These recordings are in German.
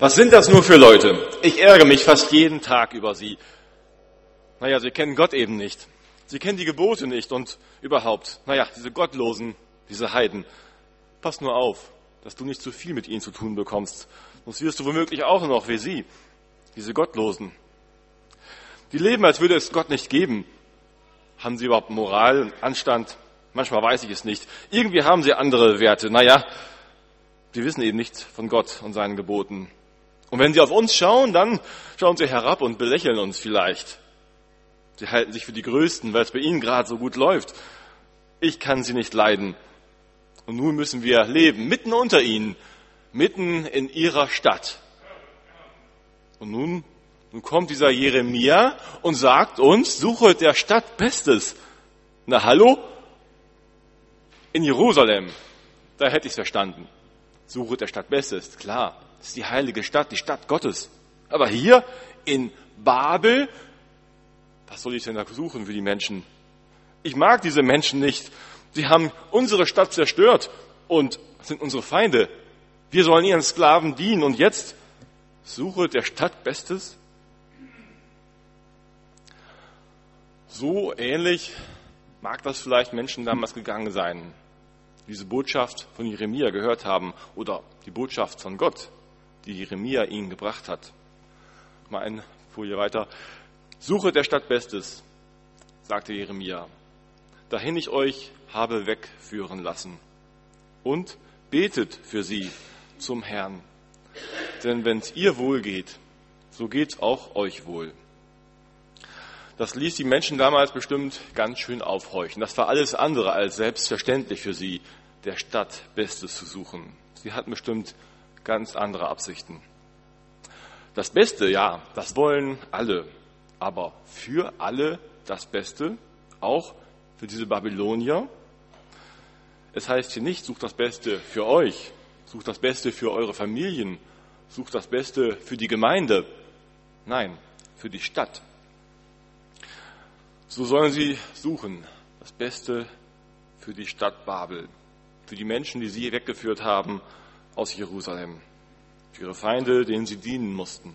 Was sind das nur für Leute? Ich ärgere mich fast jeden Tag über sie. Naja, sie kennen Gott eben nicht. Sie kennen die Gebote nicht und überhaupt, naja, diese Gottlosen, diese Heiden. Pass nur auf, dass du nicht zu viel mit ihnen zu tun bekommst. Sonst wirst du womöglich auch noch wie sie, diese Gottlosen. Die leben, als würde es Gott nicht geben. Haben sie überhaupt Moral und Anstand? Manchmal weiß ich es nicht. Irgendwie haben sie andere Werte. Naja, sie wissen eben nichts von Gott und seinen Geboten. Und wenn sie auf uns schauen, dann schauen sie herab und belächeln uns vielleicht. Sie halten sich für die Größten, weil es bei ihnen gerade so gut läuft. Ich kann sie nicht leiden. Und nun müssen wir leben, mitten unter ihnen, mitten in ihrer Stadt. Und nun, nun kommt dieser Jeremia und sagt uns, suche der Stadt Bestes. Na hallo? In Jerusalem, da hätte ich es verstanden. Suche der Stadt Bestes, klar. Das ist die heilige Stadt, die Stadt Gottes. Aber hier in Babel, was soll ich denn da suchen für die Menschen? Ich mag diese Menschen nicht. Sie haben unsere Stadt zerstört und sind unsere Feinde. Wir sollen ihren Sklaven dienen und jetzt suche der Stadt Bestes? So ähnlich mag das vielleicht Menschen damals gegangen sein, diese Botschaft von Jeremia gehört haben oder die Botschaft von Gott die Jeremia ihnen gebracht hat. Mal eine Folie weiter. Suche der Stadt Bestes, sagte Jeremia, dahin ich euch habe wegführen lassen. Und betet für sie zum Herrn. Denn wenn es ihr wohl geht, so geht's auch euch wohl. Das ließ die Menschen damals bestimmt ganz schön aufhorchen. Das war alles andere als selbstverständlich für sie, der Stadt Bestes zu suchen. Sie hatten bestimmt ganz andere Absichten. Das Beste, ja, das wollen alle. Aber für alle das Beste, auch für diese Babylonier. Es heißt hier nicht, sucht das Beste für euch, sucht das Beste für eure Familien, sucht das Beste für die Gemeinde. Nein, für die Stadt. So sollen sie suchen, das Beste für die Stadt Babel, für die Menschen, die sie weggeführt haben aus Jerusalem, für ihre Feinde, denen sie dienen mussten.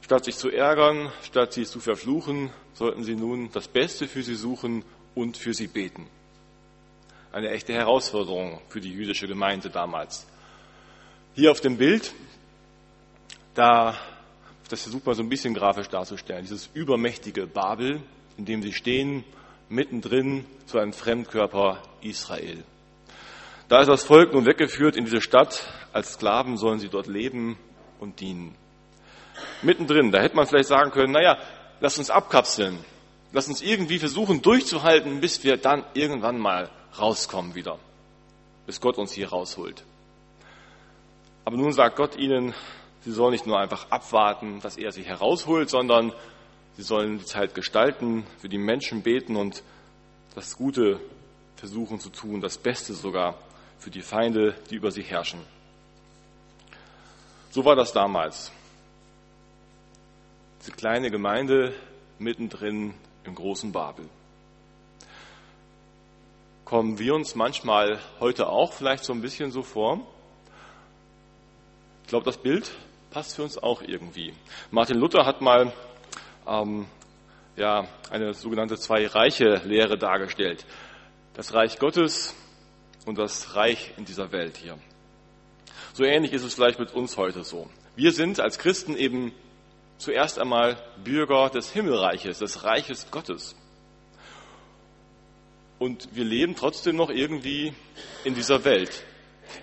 Statt sich zu ärgern, statt sie zu verfluchen, sollten sie nun das Beste für sie suchen und für sie beten. Eine echte Herausforderung für die jüdische Gemeinde damals. Hier auf dem Bild, da, das versucht man so ein bisschen grafisch darzustellen, dieses übermächtige Babel, in dem sie stehen, mittendrin zu einem Fremdkörper Israel. Da ist das Volk nun weggeführt in diese Stadt. Als Sklaven sollen sie dort leben und dienen. Mittendrin, da hätte man vielleicht sagen können, naja, lass uns abkapseln. Lass uns irgendwie versuchen durchzuhalten, bis wir dann irgendwann mal rauskommen wieder. Bis Gott uns hier rausholt. Aber nun sagt Gott ihnen, sie sollen nicht nur einfach abwarten, dass er sie herausholt, sondern sie sollen die Zeit gestalten, für die Menschen beten und das Gute versuchen zu tun, das Beste sogar für die Feinde, die über sie herrschen. So war das damals. Diese kleine Gemeinde mittendrin im großen Babel. Kommen wir uns manchmal heute auch vielleicht so ein bisschen so vor? Ich glaube, das Bild passt für uns auch irgendwie. Martin Luther hat mal ähm, ja, eine sogenannte Zwei-Reiche-Lehre dargestellt. Das Reich Gottes und das Reich in dieser Welt hier. So ähnlich ist es vielleicht mit uns heute so. Wir sind als Christen eben zuerst einmal Bürger des Himmelreiches, des Reiches Gottes. Und wir leben trotzdem noch irgendwie in dieser Welt,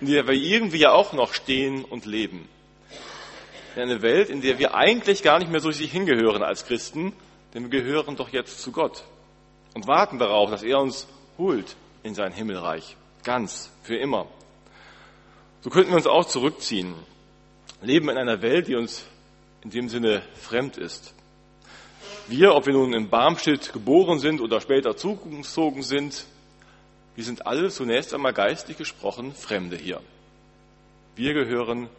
in der wir irgendwie ja auch noch stehen und leben. In eine Welt, in der wir eigentlich gar nicht mehr so richtig hingehören als Christen, denn wir gehören doch jetzt zu Gott und warten darauf, dass er uns holt in sein Himmelreich. Ganz, für immer. So könnten wir uns auch zurückziehen, leben in einer Welt, die uns in dem Sinne fremd ist. Wir, ob wir nun in Barmstedt geboren sind oder später zugezogen sind, wir sind alle zunächst einmal geistlich gesprochen Fremde hier. Wir gehören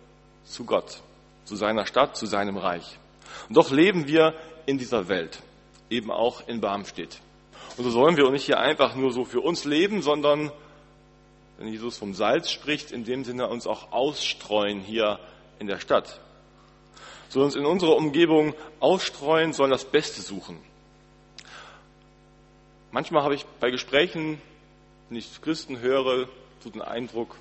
zu Gott, zu seiner Stadt, zu seinem Reich. Und doch leben wir in dieser Welt, eben auch in Barmstedt. Und so sollen wir nicht hier einfach nur so für uns leben, sondern wenn Jesus vom Salz spricht, in dem Sinne uns auch ausstreuen hier in der Stadt, sollen uns in unserer Umgebung ausstreuen, sollen das Beste suchen. Manchmal habe ich bei Gesprächen, wenn ich Christen höre, so den Eindruck,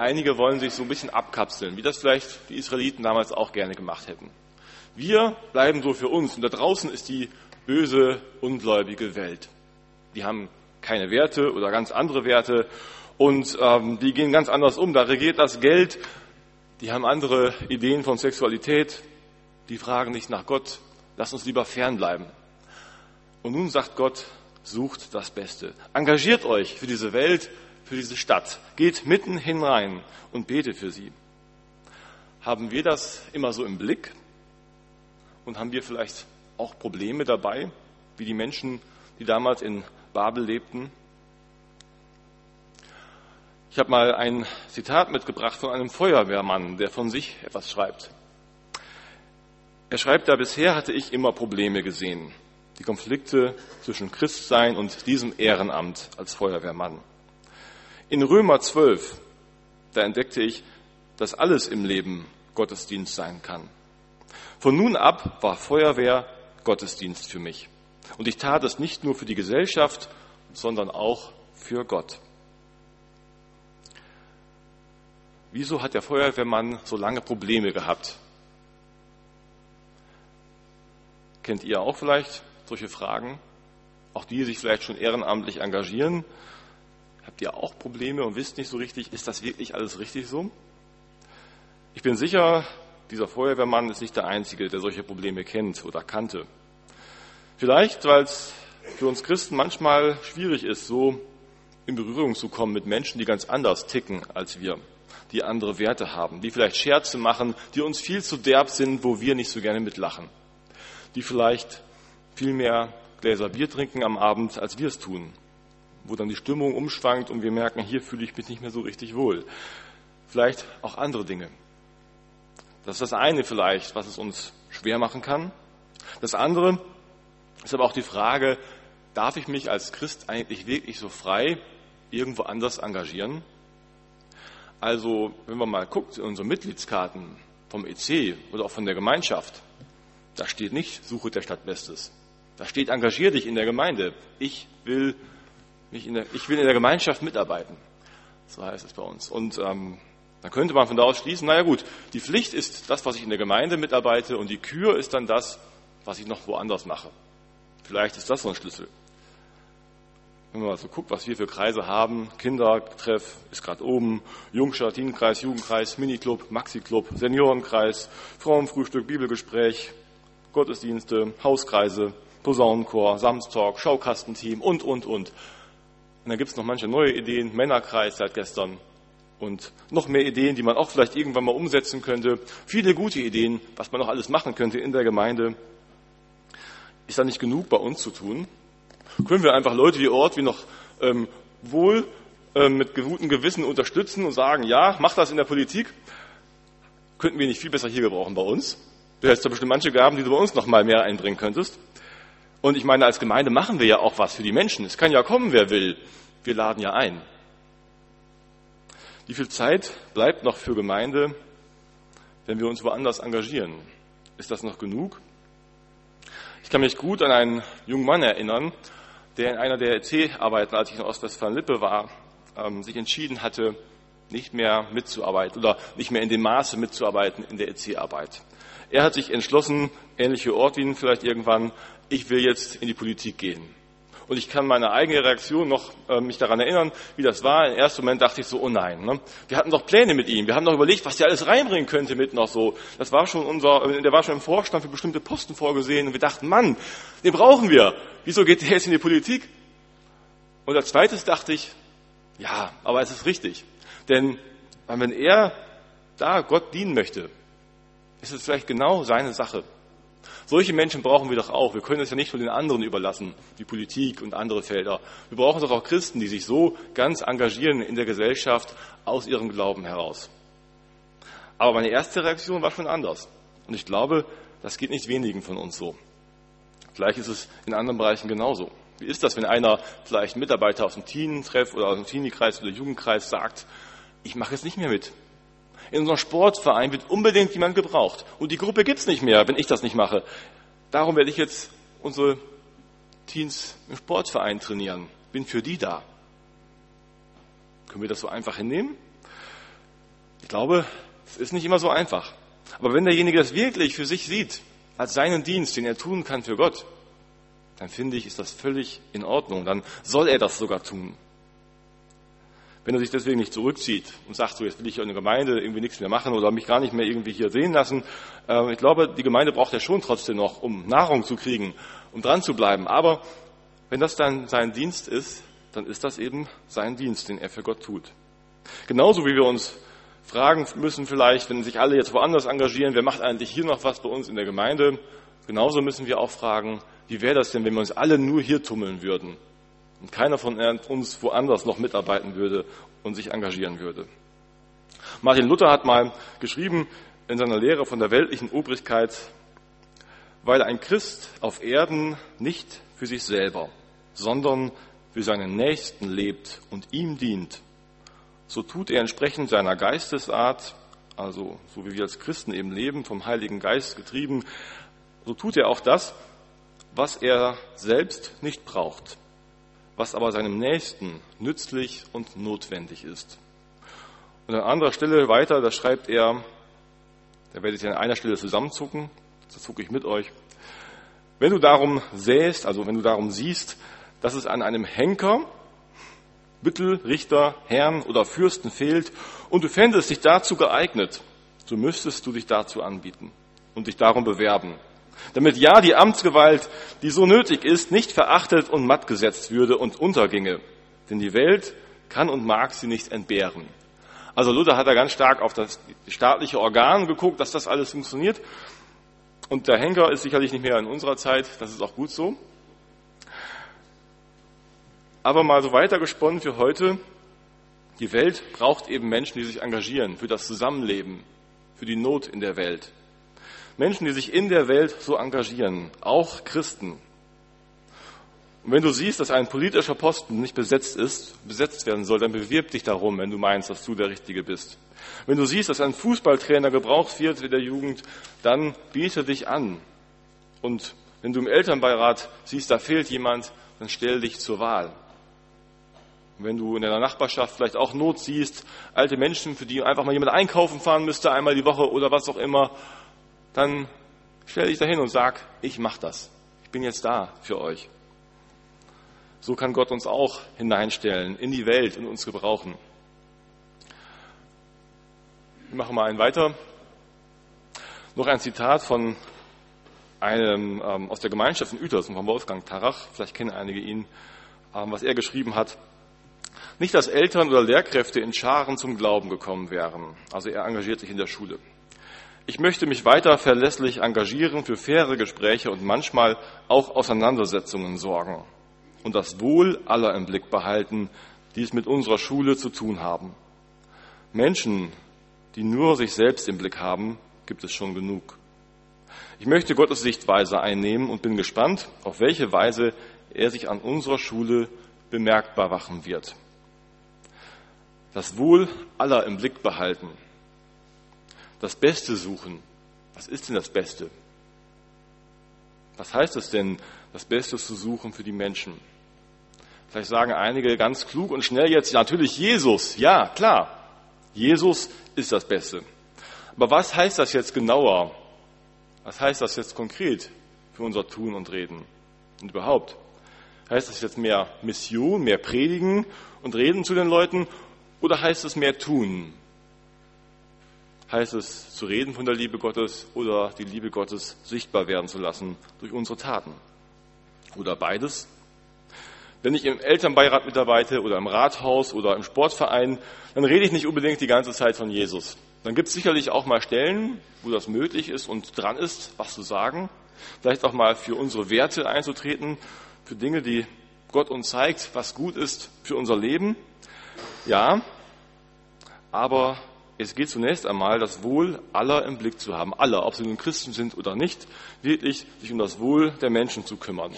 einige wollen sich so ein bisschen abkapseln, wie das vielleicht die Israeliten damals auch gerne gemacht hätten. Wir bleiben so für uns und da draußen ist die böse, ungläubige Welt. Die haben keine Werte oder ganz andere Werte und ähm, die gehen ganz anders um. Da regiert das Geld, die haben andere Ideen von Sexualität, die fragen nicht nach Gott, lass uns lieber fernbleiben. Und nun sagt Gott, sucht das Beste. Engagiert euch für diese Welt, für diese Stadt. Geht mitten hinein und betet für sie. Haben wir das immer so im Blick? Und haben wir vielleicht auch Probleme dabei, wie die Menschen, die damals in Babel lebten? Ich habe mal ein Zitat mitgebracht von einem Feuerwehrmann, der von sich etwas schreibt. Er schreibt da, bisher hatte ich immer Probleme gesehen die Konflikte zwischen Christsein und diesem Ehrenamt als Feuerwehrmann. In Römer 12, da entdeckte ich, dass alles im Leben Gottesdienst sein kann. Von nun ab war Feuerwehr Gottesdienst für mich. Und ich tat es nicht nur für die Gesellschaft, sondern auch für Gott. Wieso hat der Feuerwehrmann so lange Probleme gehabt? Kennt ihr auch vielleicht solche Fragen? Auch die, die sich vielleicht schon ehrenamtlich engagieren. Habt ihr auch Probleme und wisst nicht so richtig, ist das wirklich alles richtig so? Ich bin sicher, dieser Feuerwehrmann ist nicht der Einzige, der solche Probleme kennt oder kannte. Vielleicht, weil es für uns Christen manchmal schwierig ist, so in Berührung zu kommen mit Menschen, die ganz anders ticken als wir, die andere Werte haben, die vielleicht Scherze machen, die uns viel zu derb sind, wo wir nicht so gerne mitlachen, die vielleicht viel mehr Gläser Bier trinken am Abend, als wir es tun, wo dann die Stimmung umschwankt und wir merken, hier fühle ich mich nicht mehr so richtig wohl. Vielleicht auch andere Dinge. Das ist das eine vielleicht, was es uns schwer machen kann. Das andere ist aber auch die Frage, darf ich mich als Christ eigentlich wirklich so frei irgendwo anders engagieren? Also, wenn man mal guckt in unsere Mitgliedskarten vom EC oder auch von der Gemeinschaft, da steht nicht, suche der Stadt Bestes. Da steht, engagier dich in der Gemeinde. Ich will, mich in der, ich will in der Gemeinschaft mitarbeiten. So heißt es bei uns. Und ähm, dann könnte man von da aus schließen, naja gut, die Pflicht ist das, was ich in der Gemeinde mitarbeite und die Kür ist dann das, was ich noch woanders mache. Vielleicht ist das so ein Schlüssel. Wenn man mal so guckt, was wir für Kreise haben, Kindertreff ist gerade oben, Teenkreis, Jugendkreis, Miniclub, Maxi-Club, Seniorenkreis, Frauenfrühstück, Bibelgespräch, Gottesdienste, Hauskreise, Posaunenchor, Samstalk, Schaukastenteam und, und, und. Und dann gibt es noch manche neue Ideen, Männerkreis seit gestern und noch mehr Ideen, die man auch vielleicht irgendwann mal umsetzen könnte. Viele gute Ideen, was man noch alles machen könnte in der Gemeinde. Ist da nicht genug bei uns zu tun? Können wir einfach Leute wie Ort wie noch ähm, wohl ähm, mit gutem Gewissen unterstützen und sagen, ja, mach das in der Politik? Könnten wir nicht viel besser hier gebrauchen bei uns? Du hättest da bestimmt manche Gaben, die du bei uns noch mal mehr einbringen könntest. Und ich meine, als Gemeinde machen wir ja auch was für die Menschen. Es kann ja kommen, wer will. Wir laden ja ein. Wie viel Zeit bleibt noch für Gemeinde, wenn wir uns woanders engagieren? Ist das noch genug? Ich kann mich gut an einen jungen Mann erinnern, der in einer der EC-Arbeiten, als ich in Ostwestfalen-Lippe war, ähm, sich entschieden hatte, nicht mehr mitzuarbeiten oder nicht mehr in dem Maße mitzuarbeiten in der EC-Arbeit. Er hat sich entschlossen, ähnliche Ortwin vielleicht irgendwann, ich will jetzt in die Politik gehen. Und ich kann meine eigene Reaktion noch äh, mich daran erinnern, wie das war. Im ersten Moment dachte ich so, oh nein, ne? wir hatten doch Pläne mit ihm. Wir haben doch überlegt, was der alles reinbringen könnte mit noch so. Das war schon unser, äh, der war schon im Vorstand für bestimmte Posten vorgesehen. Und wir dachten, Mann, den brauchen wir. Wieso geht der jetzt in die Politik? Und als zweites dachte ich, ja, aber es ist richtig. Denn wenn er da Gott dienen möchte, ist es vielleicht genau seine Sache. Solche Menschen brauchen wir doch auch. Wir können es ja nicht nur den anderen überlassen, die Politik und andere Felder. Wir brauchen doch auch Christen, die sich so ganz engagieren in der Gesellschaft aus ihrem Glauben heraus. Aber meine erste Reaktion war schon anders. Und ich glaube, das geht nicht wenigen von uns so. Vielleicht ist es in anderen Bereichen genauso. Wie ist das, wenn einer vielleicht Mitarbeiter aus dem Teenie-Treff oder aus dem Teenie-Kreis oder Jugendkreis sagt, ich mache jetzt nicht mehr mit. In unserem Sportverein wird unbedingt jemand gebraucht. Und die Gruppe gibt's nicht mehr, wenn ich das nicht mache. Darum werde ich jetzt unsere Teens im Sportverein trainieren. Bin für die da. Können wir das so einfach hinnehmen? Ich glaube, es ist nicht immer so einfach. Aber wenn derjenige das wirklich für sich sieht, als seinen Dienst, den er tun kann für Gott, dann finde ich, ist das völlig in Ordnung. Dann soll er das sogar tun. Wenn er sich deswegen nicht zurückzieht und sagt, so jetzt will ich in der Gemeinde irgendwie nichts mehr machen oder mich gar nicht mehr irgendwie hier sehen lassen, äh, ich glaube, die Gemeinde braucht er schon trotzdem noch, um Nahrung zu kriegen, um dran zu bleiben. Aber wenn das dann sein Dienst ist, dann ist das eben sein Dienst, den er für Gott tut. Genauso wie wir uns fragen müssen vielleicht, wenn sich alle jetzt woanders engagieren, wer macht eigentlich hier noch was bei uns in der Gemeinde? Genauso müssen wir auch fragen, wie wäre das denn, wenn wir uns alle nur hier tummeln würden und keiner von uns woanders noch mitarbeiten würde und sich engagieren würde? Martin Luther hat mal geschrieben in seiner Lehre von der weltlichen Obrigkeit, weil ein Christ auf Erden nicht für sich selber, sondern für seinen Nächsten lebt und ihm dient, so tut er entsprechend seiner Geistesart, also so wie wir als Christen eben leben, vom Heiligen Geist getrieben, so tut er auch das, was er selbst nicht braucht, was aber seinem Nächsten nützlich und notwendig ist. Und an anderer Stelle weiter, da schreibt er, da werde ich an einer Stelle zusammenzucken, das zucke ich mit euch. Wenn du darum sähst, also wenn du darum siehst, dass es an einem Henker, Büttel, Richter, Herrn oder Fürsten fehlt und du fändest dich dazu geeignet, so müsstest du dich dazu anbieten und dich darum bewerben damit ja die Amtsgewalt, die so nötig ist, nicht verachtet und matt gesetzt würde und unterginge. Denn die Welt kann und mag sie nicht entbehren. Also Luther hat da ganz stark auf das staatliche Organ geguckt, dass das alles funktioniert. Und der Henker ist sicherlich nicht mehr in unserer Zeit, das ist auch gut so. Aber mal so weitergesponnen für heute. Die Welt braucht eben Menschen, die sich engagieren für das Zusammenleben, für die Not in der Welt. Menschen, die sich in der Welt so engagieren, auch Christen. Und wenn du siehst, dass ein politischer Posten nicht besetzt ist, besetzt werden soll, dann bewirb dich darum, wenn du meinst, dass du der Richtige bist. Wenn du siehst, dass ein Fußballtrainer gebraucht wird in der Jugend, dann biete dich an. Und wenn du im Elternbeirat siehst, da fehlt jemand, dann stell dich zur Wahl. Und wenn du in deiner Nachbarschaft vielleicht auch Not siehst, alte Menschen, für die einfach mal jemand einkaufen fahren müsste, einmal die Woche oder was auch immer, dann stell dich dahin und sag, ich mach das. Ich bin jetzt da für euch. So kann Gott uns auch hineinstellen in die Welt und uns gebrauchen. Wir machen mal einen weiter. Noch ein Zitat von einem ähm, aus der Gemeinschaft in Uetersen, von Wolfgang Tarach. Vielleicht kennen einige ihn, ähm, was er geschrieben hat. Nicht, dass Eltern oder Lehrkräfte in Scharen zum Glauben gekommen wären. Also er engagiert sich in der Schule. Ich möchte mich weiter verlässlich engagieren, für faire Gespräche und manchmal auch Auseinandersetzungen sorgen und das Wohl aller im Blick behalten, die es mit unserer Schule zu tun haben. Menschen, die nur sich selbst im Blick haben, gibt es schon genug. Ich möchte Gottes Sichtweise einnehmen und bin gespannt, auf welche Weise er sich an unserer Schule bemerkbar machen wird. Das Wohl aller im Blick behalten das Beste suchen. Was ist denn das Beste? Was heißt es denn, das Beste zu suchen für die Menschen? Vielleicht sagen einige ganz klug und schnell jetzt, natürlich Jesus. Ja, klar. Jesus ist das Beste. Aber was heißt das jetzt genauer? Was heißt das jetzt konkret für unser Tun und Reden? Und überhaupt? Heißt das jetzt mehr Mission, mehr Predigen und Reden zu den Leuten? Oder heißt es mehr tun? Heißt es zu reden von der Liebe Gottes oder die Liebe Gottes sichtbar werden zu lassen durch unsere Taten. Oder beides. Wenn ich im Elternbeirat mitarbeite oder im Rathaus oder im Sportverein, dann rede ich nicht unbedingt die ganze Zeit von Jesus. Dann gibt es sicherlich auch mal Stellen, wo das möglich ist und dran ist, was zu sagen. Vielleicht auch mal für unsere Werte einzutreten, für Dinge, die Gott uns zeigt, was gut ist für unser Leben. Ja, aber es geht zunächst einmal, das Wohl aller im Blick zu haben. Alle, ob sie nun Christen sind oder nicht, wirklich sich um das Wohl der Menschen zu kümmern.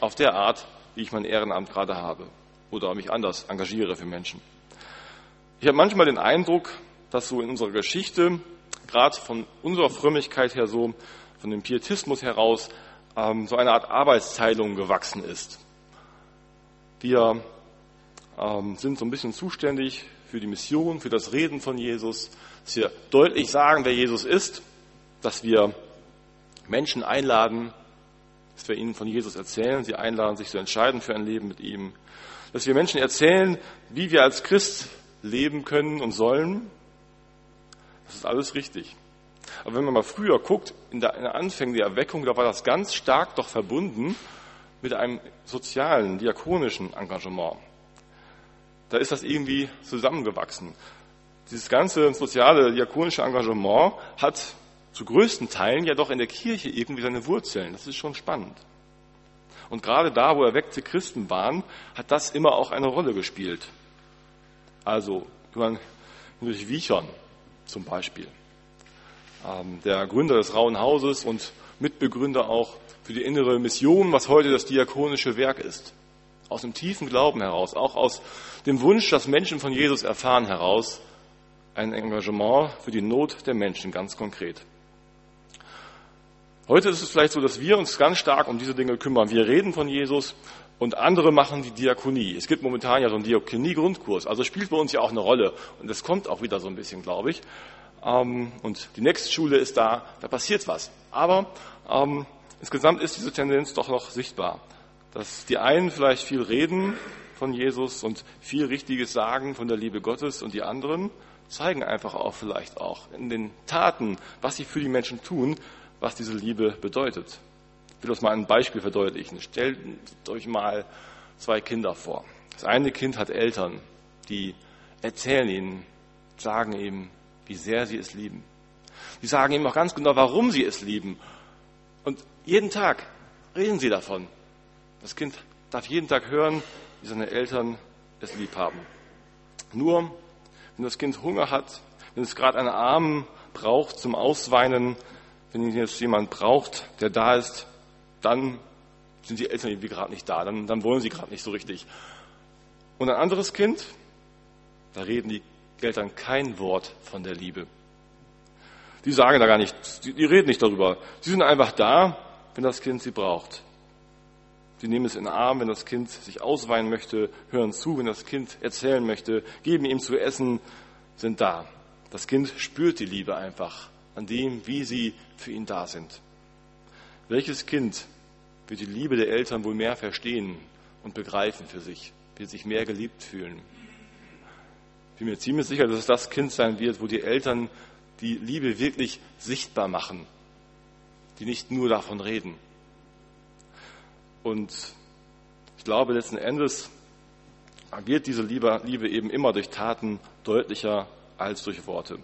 Auf der Art, wie ich mein Ehrenamt gerade habe. Oder mich anders engagiere für Menschen. Ich habe manchmal den Eindruck, dass so in unserer Geschichte, gerade von unserer Frömmigkeit her so, von dem Pietismus heraus, ähm, so eine Art Arbeitsteilung gewachsen ist. Wir ähm, sind so ein bisschen zuständig für die Mission, für das Reden von Jesus, dass wir deutlich sagen, wer Jesus ist, dass wir Menschen einladen, dass wir ihnen von Jesus erzählen, sie einladen, sich zu entscheiden für ein Leben mit ihm, dass wir Menschen erzählen, wie wir als Christ leben können und sollen. Das ist alles richtig. Aber wenn man mal früher guckt, in der, in Anfängen der Erweckung, da war das ganz stark doch verbunden mit einem sozialen, diakonischen Engagement. Da ist das irgendwie zusammengewachsen. Dieses ganze soziale, diakonische Engagement hat zu größten Teilen ja doch in der Kirche irgendwie seine Wurzeln. Das ist schon spannend. Und gerade da, wo erweckte Christen waren, hat das immer auch eine Rolle gespielt. Also, durch Wiechern zum Beispiel. Ähm, der Gründer des Rauen Hauses und Mitbegründer auch für die innere Mission, was heute das diakonische Werk ist. Aus dem tiefen Glauben heraus, auch aus dem Wunsch, dass Menschen von Jesus erfahren heraus, ein Engagement für die Not der Menschen ganz konkret. Heute ist es vielleicht so, dass wir uns ganz stark um diese Dinge kümmern. Wir reden von Jesus und andere machen die Diakonie. Es gibt momentan ja so einen Diakonie-Grundkurs, also spielt bei uns ja auch eine Rolle und das kommt auch wieder so ein bisschen, glaube ich. Ähm, und die nächste Schule ist da, da passiert was. Aber ähm, insgesamt ist diese Tendenz doch noch sichtbar, dass die einen vielleicht viel reden von Jesus und viel Richtiges sagen von der Liebe Gottes und die anderen zeigen einfach auch vielleicht auch in den Taten, was sie für die Menschen tun, was diese Liebe bedeutet. Ich will das mal ein Beispiel verdeutlichen. Stellt euch mal zwei Kinder vor. Das eine Kind hat Eltern, die erzählen ihnen, sagen ihm, wie sehr sie es lieben. Die sagen ihm auch ganz genau, warum sie es lieben. Und jeden Tag reden sie davon. Das Kind darf jeden Tag hören, wie seine Eltern es lieb haben. Nur, wenn das Kind Hunger hat, wenn es gerade einen Arm braucht zum Ausweinen, wenn jetzt jemand braucht, der da ist, dann sind die Eltern irgendwie gerade nicht da, dann, dann wollen sie gerade nicht so richtig. Und ein anderes Kind, da reden die Eltern kein Wort von der Liebe. Die sagen da gar nicht, die, die reden nicht darüber. Sie sind einfach da, wenn das Kind sie braucht. Sie nehmen es in den Arm, wenn das Kind sich ausweinen möchte, hören zu, wenn das Kind erzählen möchte, geben ihm zu essen, sind da. Das Kind spürt die Liebe einfach an dem, wie sie für ihn da sind. Welches Kind wird die Liebe der Eltern wohl mehr verstehen und begreifen für sich, wird sich mehr geliebt fühlen? Ich bin mir ziemlich sicher, dass es das Kind sein wird, wo die Eltern die Liebe wirklich sichtbar machen, die nicht nur davon reden. Und ich glaube, letzten Endes wird diese Liebe, Liebe eben immer durch Taten deutlicher als durch Worte.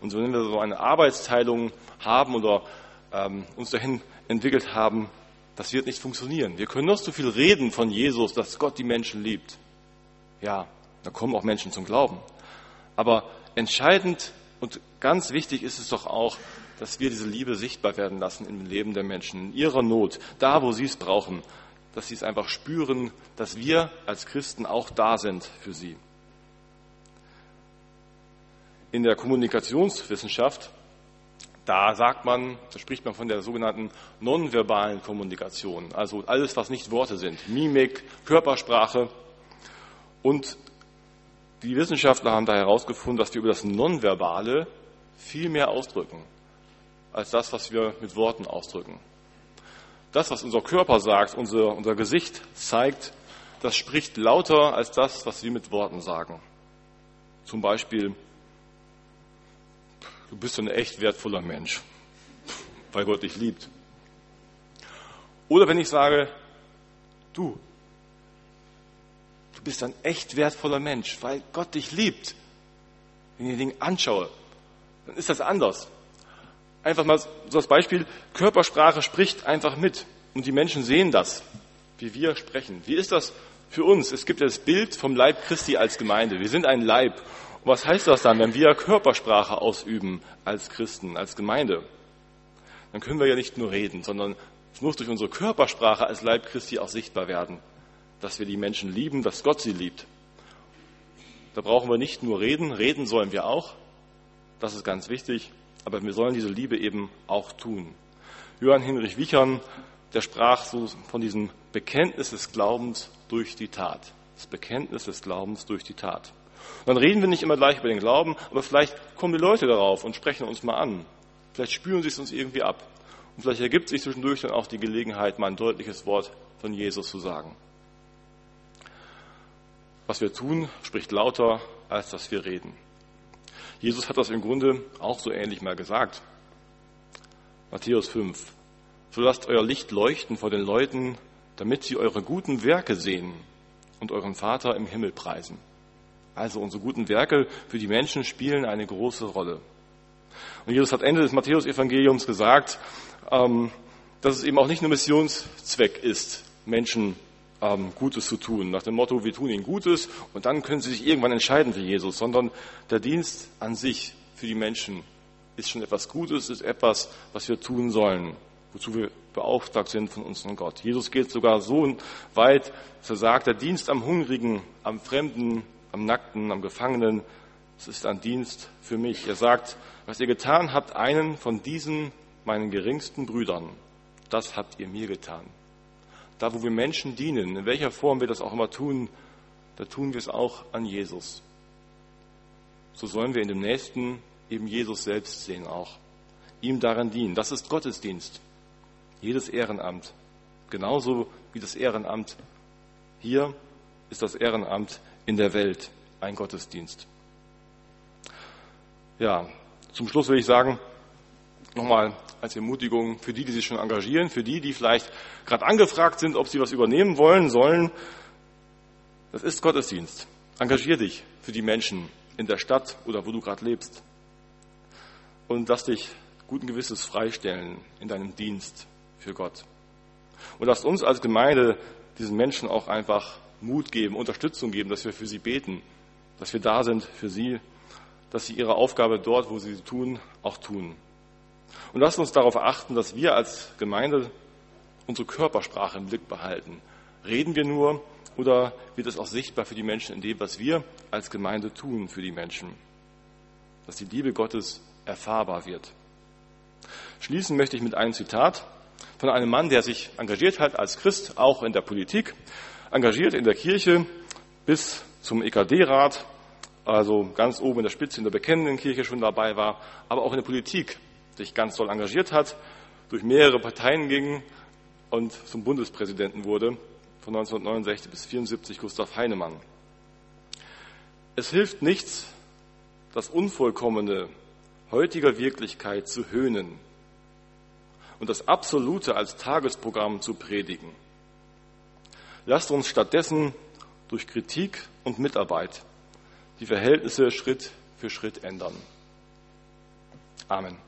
Und wenn wir so eine Arbeitsteilung haben oder ähm, uns dahin entwickelt haben, das wird nicht funktionieren. Wir können noch so viel reden von Jesus, dass Gott die Menschen liebt. Ja, da kommen auch Menschen zum Glauben. Aber entscheidend und ganz wichtig ist es doch auch, dass wir diese Liebe sichtbar werden lassen im Leben der Menschen, in ihrer Not, da wo sie es brauchen, dass sie es einfach spüren, dass wir als Christen auch da sind für sie. In der Kommunikationswissenschaft, da sagt man, da spricht man von der sogenannten nonverbalen Kommunikation, also alles, was nicht Worte sind, Mimik, Körpersprache. Und die Wissenschaftler haben da herausgefunden, dass wir über das Nonverbale viel mehr ausdrücken, als das, was wir mit Worten ausdrücken. Das, was unser Körper sagt, unser, unser Gesicht zeigt, das spricht lauter als das, was wir mit Worten sagen. Zum Beispiel, du bist ein echt wertvoller Mensch, weil Gott dich liebt. Oder wenn ich sage, du, du bist ein echt wertvoller Mensch, weil Gott dich liebt. Wenn ich den Ding anschaue, dann ist das anders. Einfach mal so das Beispiel, Körpersprache spricht einfach mit. Und die Menschen sehen das, wie wir sprechen. Wie ist das für uns? Es gibt das Bild vom Leib Christi als Gemeinde. Wir sind ein Leib. Was heißt das dann, wenn wir Körpersprache ausüben als Christen, als Gemeinde? Dann können wir ja nicht nur reden, sondern es muss durch unsere Körpersprache als Leib Christi auch sichtbar werden, dass wir die Menschen lieben, dass Gott sie liebt. Da brauchen wir nicht nur reden, reden sollen wir auch, das ist ganz wichtig, aber wir sollen diese Liebe eben auch tun. Johann Hinrich Wichern, der sprach so von diesem Bekenntnis des Glaubens durch die Tat. Das Bekenntnis des Glaubens durch die Tat. Dann reden wir nicht immer gleich über den Glauben, aber vielleicht kommen die Leute darauf und sprechen uns mal an. Vielleicht spüren sie es uns irgendwie ab. Und vielleicht ergibt sich zwischendurch dann auch die Gelegenheit, mal ein deutliches Wort von Jesus zu sagen. Was wir tun, spricht lauter, als dass wir reden. Jesus hat das im Grunde auch so ähnlich mal gesagt. Matthäus 5. So lasst euer Licht leuchten vor den Leuten, damit sie eure guten Werke sehen und euren Vater im Himmel preisen. Also unsere guten Werke für die Menschen spielen eine große Rolle. Und Jesus hat Ende des Matthäus-Evangeliums gesagt, ähm, dass es eben auch nicht nur Missionszweck ist, Menschen ähm, Gutes zu tun, nach dem Motto, wir tun ihnen Gutes und dann können sie sich irgendwann entscheiden für Jesus, sondern der Dienst an sich für die Menschen ist schon etwas Gutes, ist etwas, was wir tun sollen, wozu wir beauftragt sind von unserem Gott. Jesus geht sogar so weit, dass er sagt, der Dienst am Hungrigen, am Fremden, am Nackten, am Gefangenen, es ist ein Dienst für mich. Er sagt, was ihr getan habt, einen von diesen meinen geringsten Brüdern, das habt ihr mir getan. Da, wo wir Menschen dienen, in welcher Form wir das auch immer tun, da tun wir es auch an Jesus. So sollen wir in dem Nächsten eben Jesus selbst sehen auch. Ihm daran dienen. Das ist Gottesdienst. Jedes Ehrenamt. Genauso wie das Ehrenamt hier ist das Ehrenamt in der Welt ein Gottesdienst. Ja, zum Schluss will ich sagen, nochmal als Ermutigung für die, die sich schon engagieren, für die, die vielleicht gerade angefragt sind, ob sie was übernehmen wollen, sollen. Das ist Gottesdienst. Engagier dich für die Menschen in der Stadt oder wo du gerade lebst. Und lass dich guten Gewisses freistellen in deinem Dienst für Gott. Und lasst uns als Gemeinde diesen Menschen auch einfach Mut geben, Unterstützung geben, dass wir für sie beten, dass wir da sind für sie, dass sie ihre Aufgabe dort, wo sie sie tun, auch tun. Und lasst uns darauf achten, dass wir als Gemeinde unsere Körpersprache im Blick behalten. Reden wir nur oder wird es auch sichtbar für die Menschen in dem, was wir als Gemeinde tun für die Menschen? Dass die Liebe Gottes erfahrbar wird. Schließen möchte ich mit einem Zitat von einem Mann, der sich engagiert hat als Christ, auch in der Politik, engagiert in der Kirche bis zum EKD-Rat, also ganz oben in der Spitze in der bekennenden Kirche schon dabei war, aber auch in der Politik sich ganz doll engagiert hat, durch mehrere Parteien ging und zum Bundespräsidenten wurde, von 1969 bis 1974 Gustav Heinemann. Es hilft nichts, das Unvollkommene heutiger Wirklichkeit zu höhnen und das Absolute als Tagesprogramm zu predigen. Lasst uns stattdessen durch Kritik und Mitarbeit die Verhältnisse Schritt für Schritt ändern. Amen.